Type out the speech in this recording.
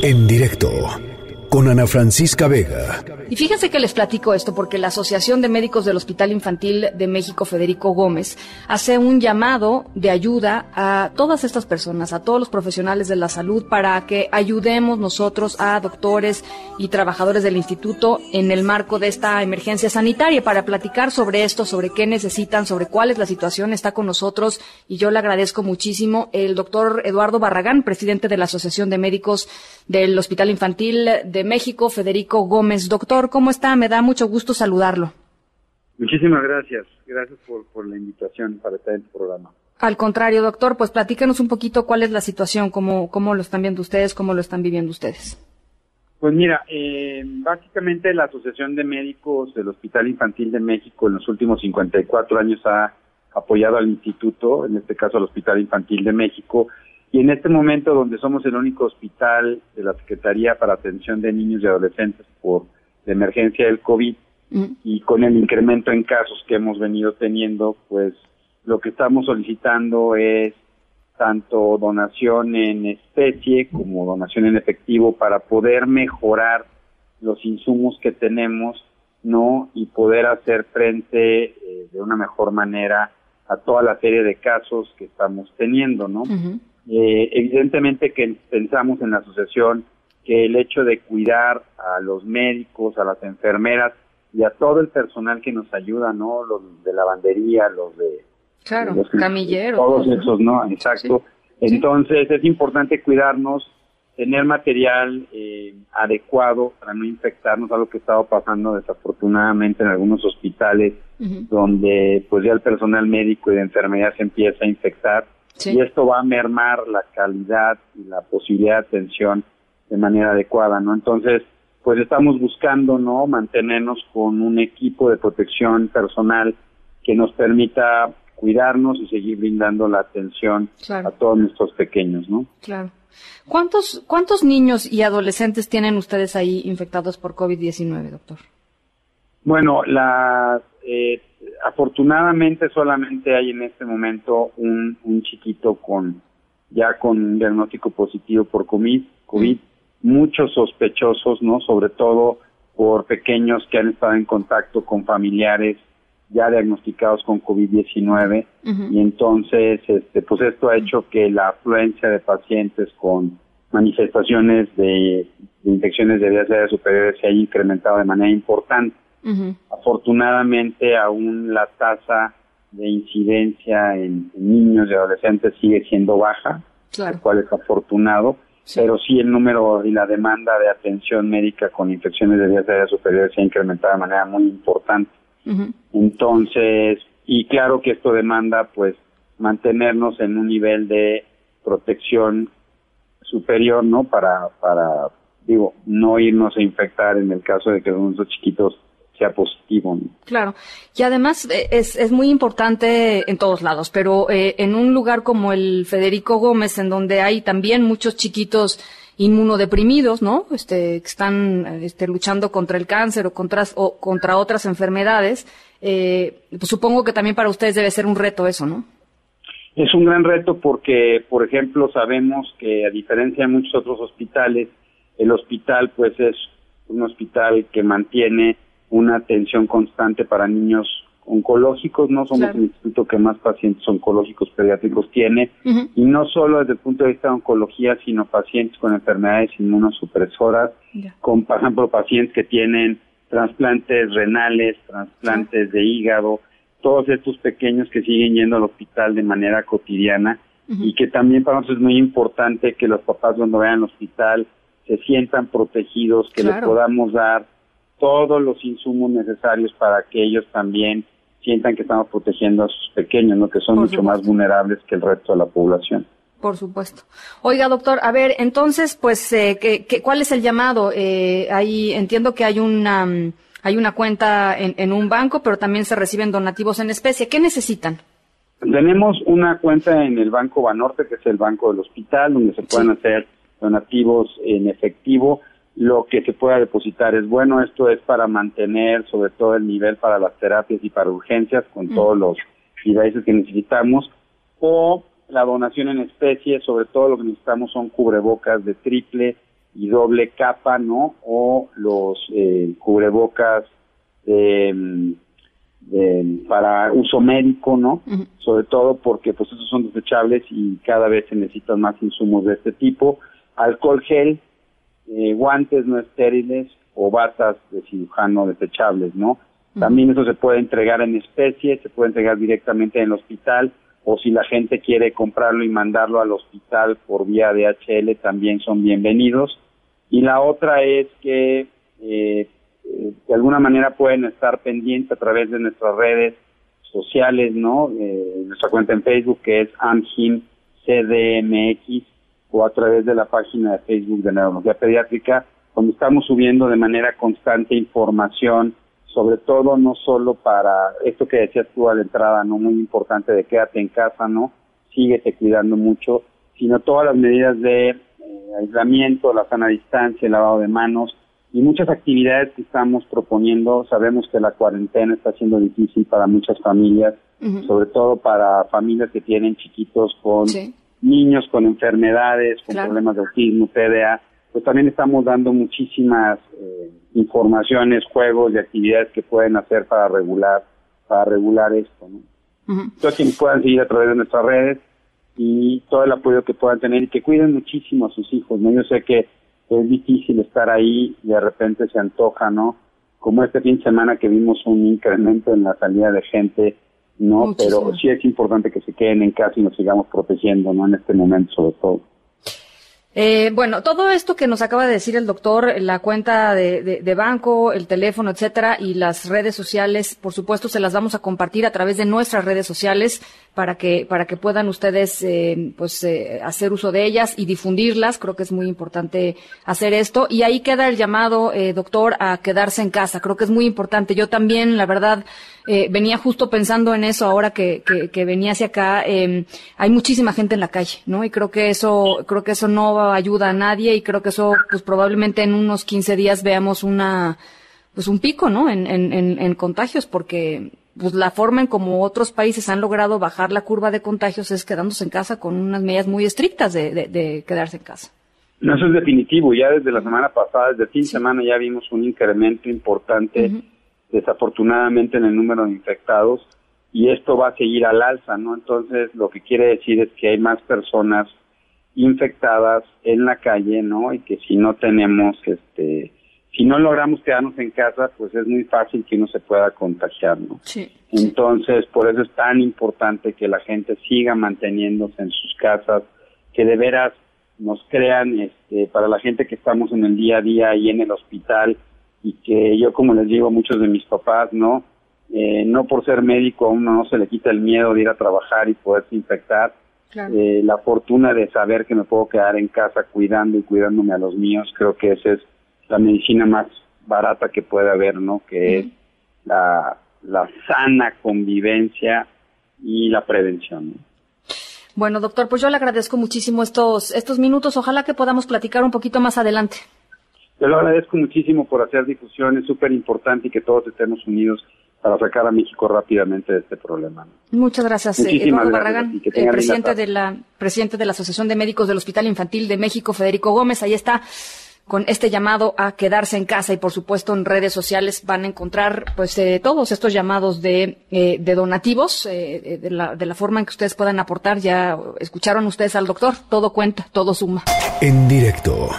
En directo con Ana Francisca Vega. Y fíjense que les platico esto porque la Asociación de Médicos del Hospital Infantil de México, Federico Gómez, hace un llamado de ayuda a todas estas personas, a todos los profesionales de la salud, para que ayudemos nosotros a doctores y trabajadores del instituto en el marco de esta emergencia sanitaria, para platicar sobre esto, sobre qué necesitan, sobre cuál es la situación. Está con nosotros y yo le agradezco muchísimo el doctor Eduardo Barragán, presidente de la Asociación de Médicos del Hospital Infantil de México, Federico Gómez. Doctor, ¿cómo está? Me da mucho gusto saludarlo. Muchísimas gracias. Gracias por, la invitación para estar en tu programa. Al contrario, doctor, pues platíquenos un poquito cuál es la situación, cómo, cómo lo están viendo ustedes, cómo lo están viviendo ustedes. Pues mira, eh, básicamente la Asociación de Médicos del Hospital Infantil de México en los últimos 54 años ha apoyado al instituto, en este caso al Hospital Infantil de México, y en este momento, donde somos el único hospital de la Secretaría para Atención de Niños y Adolescentes por la emergencia del COVID, mm. y con el incremento en casos que hemos venido teniendo, pues lo que estamos solicitando es tanto donación en especie como donación en efectivo para poder mejorar los insumos que tenemos, ¿no? Y poder hacer frente eh, de una mejor manera a toda la serie de casos que estamos teniendo, ¿no? Eh, evidentemente que pensamos en la asociación que el hecho de cuidar a los médicos, a las enfermeras y a todo el personal que nos ayuda, ¿no? Los de lavandería, los de... Claro, los, camilleros. Todos esos, ¿no? Exacto. Entonces es importante cuidarnos, tener material eh, adecuado para no infectarnos, algo que ha estado pasando desafortunadamente en algunos hospitales, donde pues ya el personal médico y de enfermería se empieza a infectar y esto va a mermar la calidad y la posibilidad de atención de manera adecuada, ¿no? Entonces, pues estamos buscando, ¿no? Mantenernos con un equipo de protección personal que nos permita cuidarnos y seguir brindando la atención a todos nuestros pequeños, ¿no? Claro. ¿Cuántos, ¿Cuántos niños y adolescentes tienen ustedes ahí infectados por COVID-19, doctor? Bueno, las eh, afortunadamente solamente hay en este momento un, un chiquito con ya con un diagnóstico positivo por COVID, COVID, muchos sospechosos, ¿no? Sobre todo por pequeños que han estado en contacto con familiares ya diagnosticados con COVID-19 y entonces este pues esto ha hecho que la afluencia de pacientes con manifestaciones de, infecciones de vías aéreas superiores se haya incrementado de manera importante. Afortunadamente aún la tasa de incidencia en, niños y adolescentes sigue siendo baja, lo cual es afortunado, pero sí el número y la demanda de atención médica con infecciones de vías aéreas superiores se ha incrementado de manera muy importante. Entonces, y claro que esto demanda pues mantenernos en un nivel de protección superior, ¿no? Para, para, digo, no irnos a infectar en el caso de que nuestros chiquitos positivo. Claro, y además eh, es, es muy importante en todos lados, pero eh, en un lugar como el Federico Gómez, en donde hay también muchos chiquitos inmunodeprimidos, ¿no? Este, que están este, luchando contra el cáncer o contra, o contra otras enfermedades, eh, pues supongo que también para ustedes debe ser un reto eso, ¿no? Es un gran reto porque, por ejemplo, sabemos que a diferencia de muchos otros hospitales, el hospital pues es un hospital que mantiene una atención constante para niños oncológicos, no somos el instituto que más pacientes oncológicos pediátricos tiene, y no solo desde el punto de vista de oncología, sino pacientes con enfermedades inmunosupresoras, con, por ejemplo, pacientes que tienen trasplantes renales, trasplantes de hígado, todos estos pequeños que siguen yendo al hospital de manera cotidiana y que también para nosotros es muy importante que los papás cuando vayan al hospital se sientan protegidos, que les podamos dar todos los insumos necesarios para que ellos también sientan que estamos protegiendo a sus pequeños, ¿no? que son mucho más vulnerables que el resto de la población. Por supuesto. Oiga, doctor, a ver, entonces, pues, eh, ¿qué, cuál es el llamado? Eh, ahí entiendo que hay una, mm, hay una cuenta en, en, un banco, pero también se reciben donativos en especie. ¿Qué necesitan? Tenemos una cuenta en el Banco Banorte, que es el banco del hospital, donde se pueden hacer donativos en efectivo lo que se pueda depositar es bueno. Esto es para mantener sobre todo el nivel para las terapias y para urgencias con todos los devices que necesitamos. O la donación en especie, sobre todo lo que necesitamos son cubrebocas de triple y doble capa, ¿no? O los eh, cubrebocas de, para uso médico, ¿no? Sobre todo porque pues esos son desechables y cada vez se necesitan más insumos de este tipo. Alcohol gel, eh, guantes no estériles o batas de cirujano desechables, ¿no? También eso se puede entregar en especie, se puede entregar directamente en el hospital o si la gente quiere comprarlo y mandarlo al hospital por vía DHL también son bienvenidos. Y la otra es que eh, eh, de alguna manera pueden estar pendientes a través de nuestras redes sociales, ¿no? Eh, nuestra cuenta en Facebook que es AMGIM CDMX o a través de la página de Facebook de Neurología Pediátrica, donde estamos subiendo de manera constante información, sobre todo no solo para esto que decías tú a la entrada, no muy importante de quédate en casa, ¿no? Síguete cuidando mucho, sino todas las medidas de eh, aislamiento, la sana distancia, el lavado de manos, y muchas actividades que estamos proponiendo. Sabemos que la cuarentena está siendo difícil para muchas familias, sobre todo para familias que tienen chiquitos con niños con enfermedades, con problemas de autismo, TDA. Pues también estamos dando muchísimas eh, informaciones, juegos y actividades que pueden hacer para regular, para regular esto. ¿no? Entonces, quienes puedan seguir a través de nuestras redes y todo el apoyo que puedan tener y que cuiden muchísimo a sus hijos. ¿no? Yo sé que es difícil estar ahí y de repente se antoja, ¿no? Como este fin de semana que vimos un incremento en la salida de gente, ¿no? Pero sí es importante que se queden en casa y nos sigamos protegiendo, ¿no? En este momento sobre todo. Eh, bueno, todo esto que nos acaba de decir el doctor, la cuenta de, banco, el teléfono, etcétera, y las redes sociales, por supuesto, se las vamos a compartir a través de nuestras redes sociales para que para que puedan ustedes, eh, pues, eh, hacer uso de ellas y difundirlas. Creo que es muy importante hacer esto. Y ahí queda el llamado, doctor, a quedarse en casa. Creo que es muy importante. Yo también, la verdad, venía justo pensando en eso ahora que, que, que venía hacia acá. Em, hay muchísima gente en la calle, ¿no? Y creo que eso, creo que eso no ayuda a nadie y creo que eso, pues probablemente en unos 15 días veamos una, pues un pico, ¿no? En, en, en, contagios, porque pues la forma en como otros países han logrado bajar la curva de contagios es quedándose en casa con unas medidas muy estrictas de, de, quedarse en casa. No, eso es definitivo. Ya desde la semana pasada, desde fin de semana, ya vimos un incremento importante, desafortunadamente, en el número de infectados y esto va a seguir al alza, ¿no? Entonces, lo que quiere decir es que hay más personas infectadas en la calle, ¿no? Y que si no tenemos, este, si no logramos quedarnos en casa, pues es muy fácil que uno se pueda contagiar, ¿no? Sí. Entonces, por eso es tan importante que la gente siga manteniéndose en sus casas, que de veras nos crean, este, para la gente que estamos en el día a día ahí en el hospital y que yo, como les digo a muchos de mis papás, ¿no? Eh, no por ser médico a uno no se le quita el miedo de ir a trabajar y poderse infectar, eh, la fortuna de saber que me puedo quedar en casa cuidando y cuidándome a los míos, creo que esa es la medicina más barata que puede haber, ¿no? Que es la, la sana convivencia y la prevención. Bueno, doctor, pues yo le agradezco muchísimo estos, estos minutos. Ojalá que podamos platicar un poquito más adelante. Te lo agradezco muchísimo por hacer difusión, es súper importante y que todos estemos unidos para sacar a México rápidamente de este problema. Muchas gracias, eh, Eduardo Barragán, el presidente de la presidente de la Asociación de Médicos del Hospital Infantil de México, Federico Gómez. Ahí está con este llamado a quedarse en casa y por supuesto en redes sociales van a encontrar pues eh, todos estos llamados de, eh, de donativos de, la, de la forma en que ustedes puedan aportar ya escucharon ustedes al doctor todo cuenta todo suma en directo